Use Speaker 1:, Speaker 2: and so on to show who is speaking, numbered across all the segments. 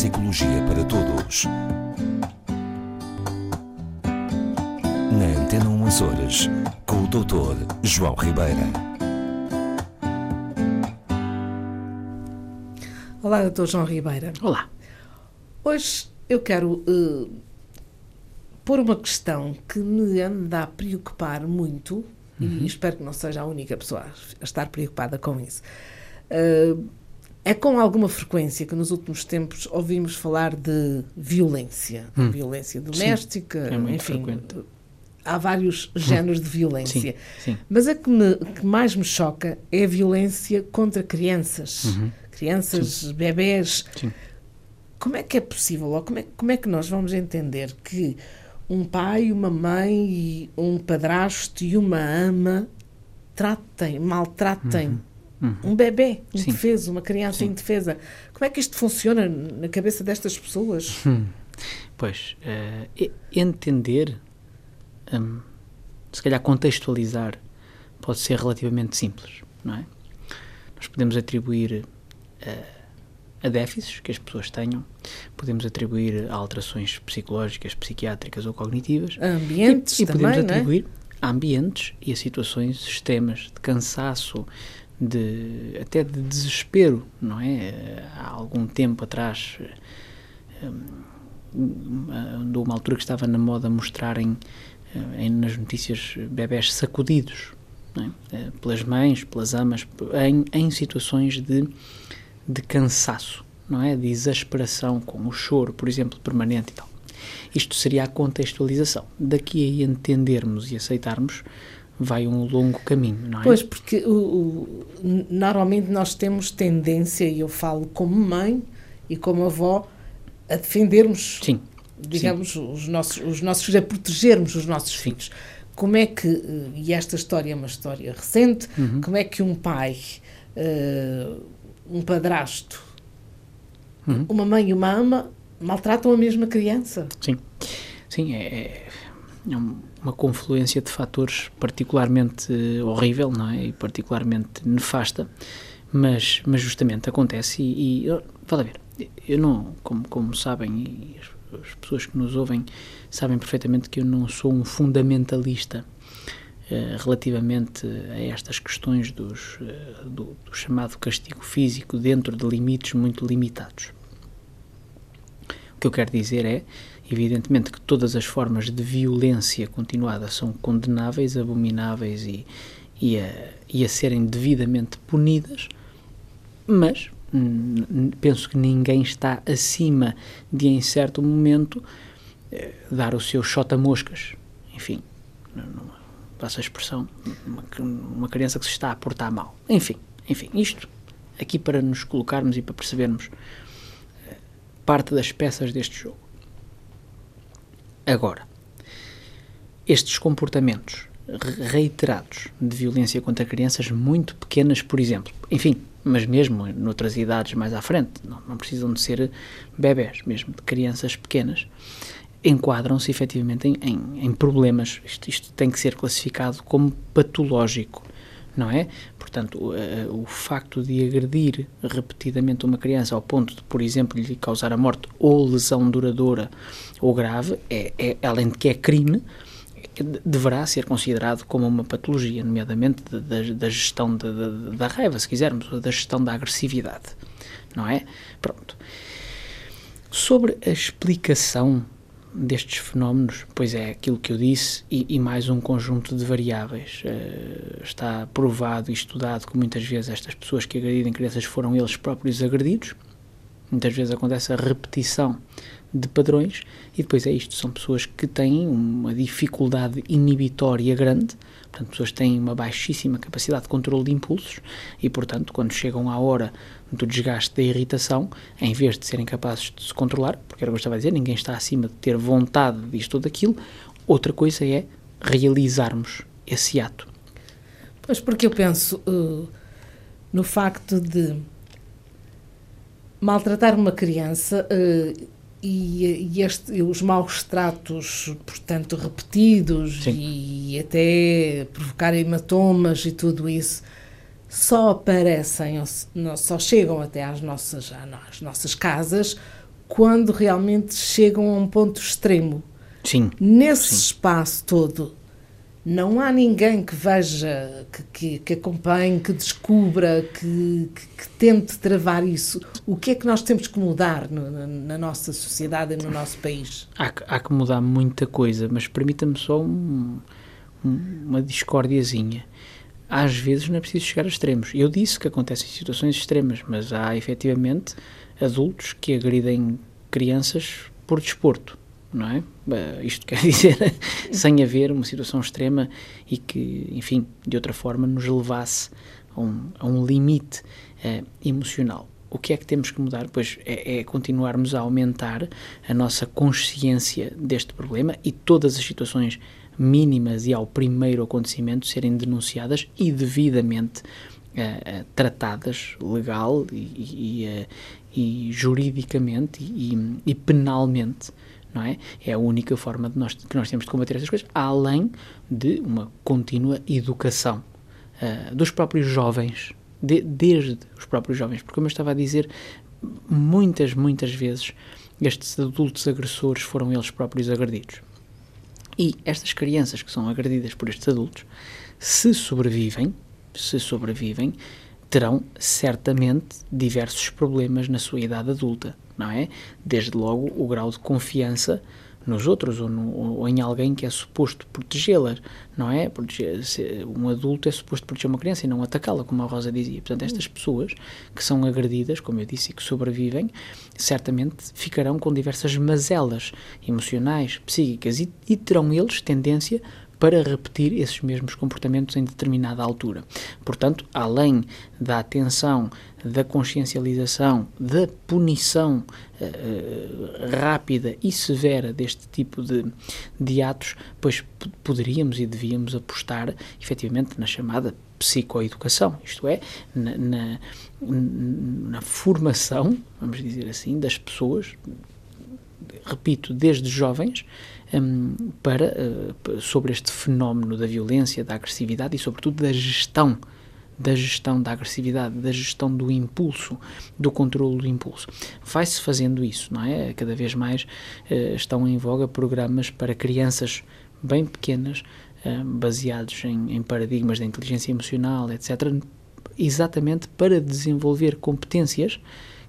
Speaker 1: Psicologia para Todos. Na Antena 1 Açores, com o Dr. João Ribeira.
Speaker 2: Olá, Dr. João Ribeira.
Speaker 3: Olá.
Speaker 2: Hoje eu quero uh, pôr uma questão que me anda a preocupar muito uhum. e espero que não seja a única pessoa a estar preocupada com isso. Uh, é com alguma frequência que nos últimos tempos ouvimos falar de violência, hum. violência doméstica,
Speaker 3: sim, é
Speaker 2: enfim.
Speaker 3: Frequente.
Speaker 2: Há vários hum. géneros de violência.
Speaker 3: Sim, sim.
Speaker 2: Mas a que, me, que, mais me choca é a violência contra crianças.
Speaker 3: Uhum.
Speaker 2: Crianças,
Speaker 3: sim.
Speaker 2: bebés.
Speaker 3: Sim.
Speaker 2: Como é que é possível, ou como é, como é que nós vamos entender que um pai, uma mãe, um padrasto e uma ama tratem, maltratem
Speaker 3: uhum Uhum.
Speaker 2: Um bebê indefeso, uma criança
Speaker 3: Sim.
Speaker 2: indefesa. Como é que isto funciona na cabeça destas pessoas?
Speaker 3: Hum. Pois, uh, entender, um, se calhar contextualizar, pode ser relativamente simples, não é? Nós podemos atribuir uh, a déficits que as pessoas tenham, podemos atribuir a alterações psicológicas, psiquiátricas ou cognitivas.
Speaker 2: A ambientes
Speaker 3: e, e
Speaker 2: também,
Speaker 3: podemos
Speaker 2: é?
Speaker 3: atribuir a ambientes e a situações extremas de cansaço, de até de desespero, não é? Há algum tempo atrás, andou uma altura que estava na moda mostrarem em, nas notícias bebés sacudidos é? pelas mães, pelas amas, em, em situações de, de cansaço, não é? De exasperação, com o choro, por exemplo, permanente e tal. Isto seria a contextualização. Daqui a entendermos e aceitarmos vai um longo caminho, não é?
Speaker 2: Pois, porque o, o, normalmente nós temos tendência, e eu falo como mãe e como avó, a defendermos,
Speaker 3: sim,
Speaker 2: digamos,
Speaker 3: sim.
Speaker 2: Os, nossos, os nossos filhos, a protegermos os nossos filhos. Como é que, e esta história é uma história recente,
Speaker 3: uhum.
Speaker 2: como é que um pai, uh, um padrasto,
Speaker 3: uhum.
Speaker 2: uma mãe e uma ama maltratam a mesma criança?
Speaker 3: Sim, sim, é, é uma confluência de fatores particularmente horrível, não é? E particularmente nefasta, mas, mas justamente acontece e, e vale a ver, eu não, como, como sabem, as, as, pessoas que nos ouvem sabem perfeitamente que eu não sou um fundamentalista uh, relativamente a estas questões dos, uh, do, do chamado castigo físico dentro de limites muito limitados. O que eu quero dizer é Evidentemente que todas as formas de violência continuada são condenáveis, abomináveis e, e, a, e a serem devidamente punidas, mas penso que ninguém está acima de, em certo momento, eh, dar o seu chota-moscas. Enfim, passa a expressão, uma, uma criança que se está a portar mal. Enfim, enfim, isto aqui para nos colocarmos e para percebermos eh, parte das peças deste jogo. Agora, estes comportamentos reiterados de violência contra crianças muito pequenas, por exemplo, enfim, mas mesmo noutras idades mais à frente, não, não precisam de ser bebés, mesmo de crianças pequenas, enquadram-se efetivamente em, em, em problemas. Isto, isto, tem que ser classificado como patológico, não é? Portanto, o, o facto de agredir repetidamente uma criança ao ponto de, por exemplo, lhe causar a morte ou lesão duradoura ou grave, é, é além de que é crime, deverá ser considerado como uma patologia, nomeadamente da, da gestão da, raiva, se quisermos, da gestão da agressividade, não é? Pronto. Sobre a explicação destes fenómenos, pois é aquilo que eu disse, e, e mais um conjunto de variáveis. Uh, está provado e estudado que muitas vezes estas pessoas que agredem crianças foram eles próprios agredidos. Muitas vezes acontece a repetição de padrões, e depois é isto: são pessoas que têm uma dificuldade inibitória grande, portanto, pessoas que têm uma baixíssima capacidade de controle de impulsos, e portanto, quando chegam à hora do desgaste da irritação, em vez de serem capazes de se controlar, porque era o que eu estava a dizer, ninguém está acima de ter vontade disto ou daquilo, outra coisa é realizarmos esse ato.
Speaker 2: Pois, porque eu penso uh, no facto de maltratar uma criança uh, e, e, este, os maus tratos, portanto, repetidos
Speaker 3: Sim.
Speaker 2: e até provocar hematomas e tudo isso, só aparecem, só chegam até às nossas, às nossas casas quando realmente chegam a um ponto extremo.
Speaker 3: Sim.
Speaker 2: Nesse
Speaker 3: Sim.
Speaker 2: espaço todo, não há ninguém que veja, que, que, que acompanhe, que descubra, que, que, tente travar isso. O que é que nós temos que mudar no- na, na nossa sociedade e no nosso país?
Speaker 3: Há, há que mudar muita coisa, mas permita-me só um- um- uma discórdiazinha. Às vezes não é preciso chegar a extremos. Eu disse que acontecem situações extremas, mas há efetivamente adultos que agridem crianças por desporto, não é? Eh, Isto quer dizer, sem haver uma situação extrema e que, enfim, de outra forma nos levasse a um, a um limite eh, emocional. O que é que temos que mudar? Pois é, é continuarmos a aumentar a nossa consciência deste problema e todas as situações mínimas e ao primeiro acontecimento serem denunciadas e devidamente eh, tratadas legal e, e, e juridicamente e, e penalmente não é? É a única forma de nós, que nós temos de combater estas coisas, além de uma contínua educação ah, dos próprios jovens, de- desde os próprios jovens, porque como eu estava a dizer, muitas, muitas vezes estes adultos agressores foram eles próprios agredidos. E estas crianças que são agredidas por estes adultos, se sobrevivem, se sobrevivem, terão certamente diversos problemas na sua idade adulta, não é? Desde logo o grau de confiança nos outros ou, no- ou em alguém que é suposto protegê-las, não é? Proteger- um adulto é suposto proteger uma criança e não atacá-la, como a Rosa dizia. Portanto, estas pessoas que são agredidas, como eu disse, e que sobrevivem, certamente ficarão com diversas mazelas emocionais, psíquicas e, e terão eles tendência para repetir esses mesmos comportamentos em determinada altura. Portanto, além da atenção, da consciencialização, da punição eh, rápida e severa deste tipo de, de atos, pois poderíamos e devíamos apostar efetivamente na chamada psicoeducação, isto é, na, na, na formação, vamos dizer assim, das pessoas repito, desde jovens, hum, para, p- sobre este fenómeno da violência, da agressividade e, sobretudo, da gestão, da gestão da agressividade, da gestão do impulso, do controle do impulso. Vai-se fazendo isso, não é? Cada vez mais eh, estão em voga programas para crianças bem pequenas, eh, baseados em, em paradigmas da inteligência emocional, etc., exatamente para desenvolver competências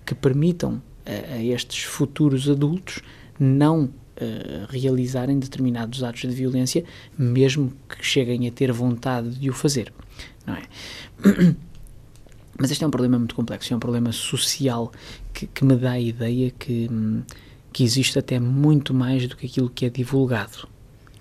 Speaker 3: que permitam a, a estes futuros adultos não eh, realizarem determinados atos de violência, mesmo que cheguem a ter vontade de o fazer. Não é? Mas este é um problema muito complexo, é um problema social que, que me dá a ideia que, hum, que existe até muito mais do que aquilo que é divulgado.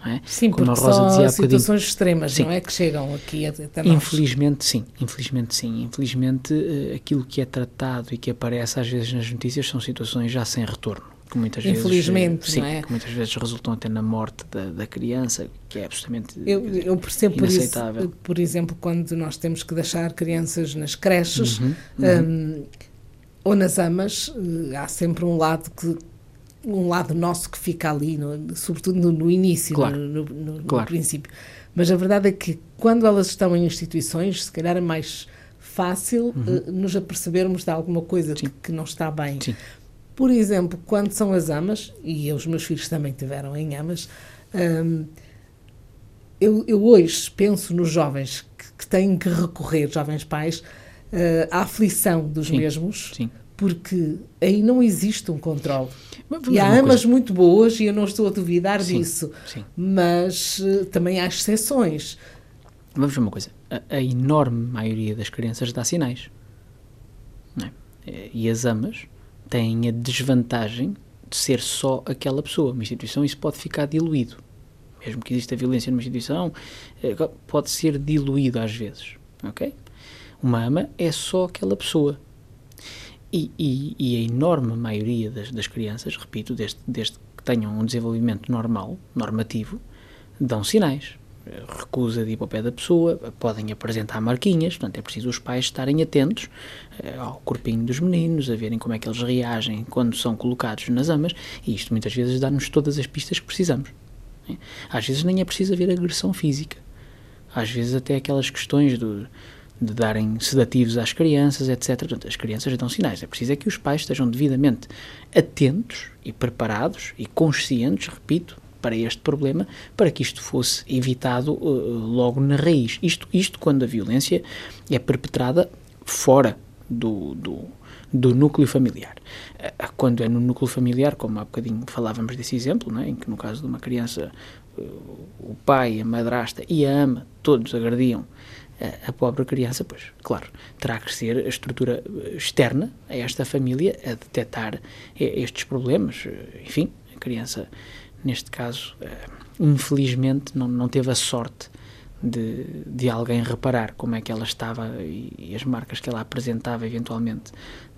Speaker 3: É?
Speaker 2: Sim,
Speaker 3: Como a
Speaker 2: porque
Speaker 3: Rosa
Speaker 2: são
Speaker 3: dizia há
Speaker 2: situações extremas,
Speaker 3: Sim.
Speaker 2: não é? Que chegam aqui até nós.
Speaker 3: Infelizmente sim, infelizmente sim. Infelizmente eh, aquilo que é tratado e que aparece às vezes nas notícias são situações já sem retorno. Que muitas vezes,
Speaker 2: Infelizmente,
Speaker 3: eh, sim,
Speaker 2: é?
Speaker 3: que muitas vezes resultam até na morte da, da criança, que é absolutamente
Speaker 2: Eu, eu percebo por isso,
Speaker 3: inaceitável.
Speaker 2: por exemplo, quando nós temos que deixar crianças nas creches
Speaker 3: Uhum,
Speaker 2: hum, ou nas amas, eh, há sempre um lado que um lado nosso que fica ali, no- sobretudo no, no início,
Speaker 3: Claro,
Speaker 2: no, no-
Speaker 3: claro.
Speaker 2: princípio. Mas a verdade é que quando elas estão em instituições, se calhar é mais fácil eh, nos apercebermos de alguma coisa que, que não está bem.
Speaker 3: Uhum. Sim.
Speaker 2: Por exemplo, quando são as amas, e os meus filhos também tiveram em amas, hum, eu, eu hoje penso nos jovens que, que têm que recorrer, jovens pais, eh, à aflição dos
Speaker 3: Sim,
Speaker 2: mesmos,
Speaker 3: Sim.
Speaker 2: porque aí não existe um controle. E há amas
Speaker 3: coisa.
Speaker 2: muito boas, e eu não estou a duvidar
Speaker 3: Sim,
Speaker 2: disso, mas eh, também há exceções.
Speaker 3: Vamos ver uma coisa. A, a enorme maioria das crianças dá sinais. É? E as amas têm a desvantagem de ser só aquela pessoa. Uma instituição, isso pode ficar diluído. Mesmo que exista violência numa instituição, eh, pode ser diluído às vezes. Ok? Uma ama é só aquela pessoa. E, e- e a enorme maioria das, das crianças, repito, desde, desde que tenham um desenvolvimento normal, normativo, dão sinais. Recusa de ir para o pé da pessoa, podem apresentar marquinhas, portanto é preciso os pais estarem atentos eh, ao corpinho dos meninos, a verem como é que eles reagem quando são colocados nas amas, e isto muitas vezes dá-nos todas as pistas que precisamos. né? Às vezes nem é preciso haver agressão física. Às vezes até aquelas questões do, de darem sedativos às crianças, etc. Portanto, as crianças dão sinais. É preciso é que os pais estejam devidamente atentos e preparados e conscientes, repito, para este problema, para que isto fosse evitado uh, logo na raiz. Isto, isto quando a violência é perpetrada fora do, do, do núcleo familiar. Uh, quando é no núcleo familiar, como há bocadinho falávamos desse exemplo, é? em que no caso de uma criança uh, o pai, a madrasta e a ama todos agrediam a pobre criança, pois, claro, terá que ser a estrutura externa a esta família a detectar estes problemas. Enfim, a criança neste caso, eh, infelizmente, não, não teve a sorte de, de alguém reparar como é que ela estava e, e as marcas que ela apresentava eventualmente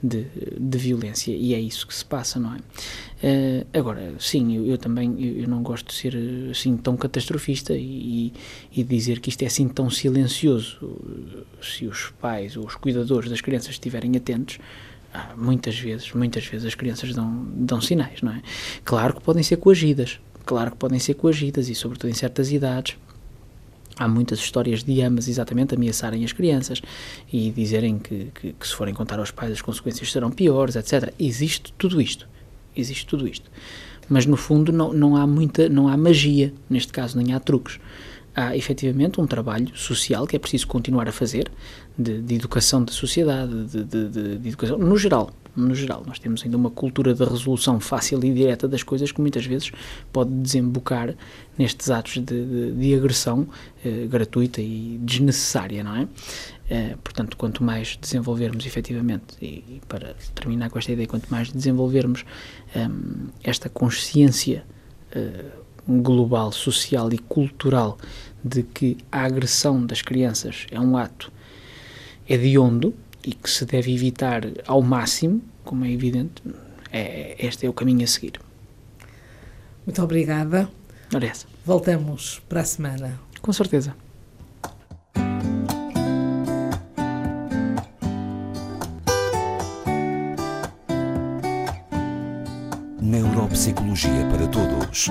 Speaker 3: de, de, violência e é isso que se passa, não é? Uh, agora, sim, eu, eu também eu, eu, não gosto de ser assim tão catastrofista e, e, dizer que isto é assim tão silencioso. Se os pais ou os cuidadores das crianças estiverem atentos, muitas vezes, muitas vezes as crianças dão, dão sinais, não é? Claro que podem ser coagidas, claro que podem ser coagidas e sobretudo em certas idades. Há muitas histórias de amas exatamente ameaçarem as crianças e dizerem que, que, que se forem contar aos pais as consequências serão piores, etc. Existe tudo isto, existe tudo isto. Mas no fundo não, não há muita, não há magia, neste caso nem há truques há efetivamente um trabalho social que é preciso continuar a fazer, de, de educação da sociedade, de, de, de, educação no geral. No geral, nós temos ainda uma cultura de resolução fácil e direta das coisas que muitas vezes pode desembocar nestes atos de, agressão eh, gratuita e desnecessária, não é? Eh, portanto, quanto mais desenvolvermos efetivamente, e, e, para terminar com esta ideia, quanto mais desenvolvermos eh, esta consciência eh, global, social e cultural de que a agressão das crianças é um ato hediondo e que se deve evitar ao máximo, como é evidente, é, este é o caminho a seguir.
Speaker 2: Muito obrigada.
Speaker 3: Essa.
Speaker 2: Voltamos para a semana.
Speaker 3: Com certeza.
Speaker 1: Neuropsicologia para Todos.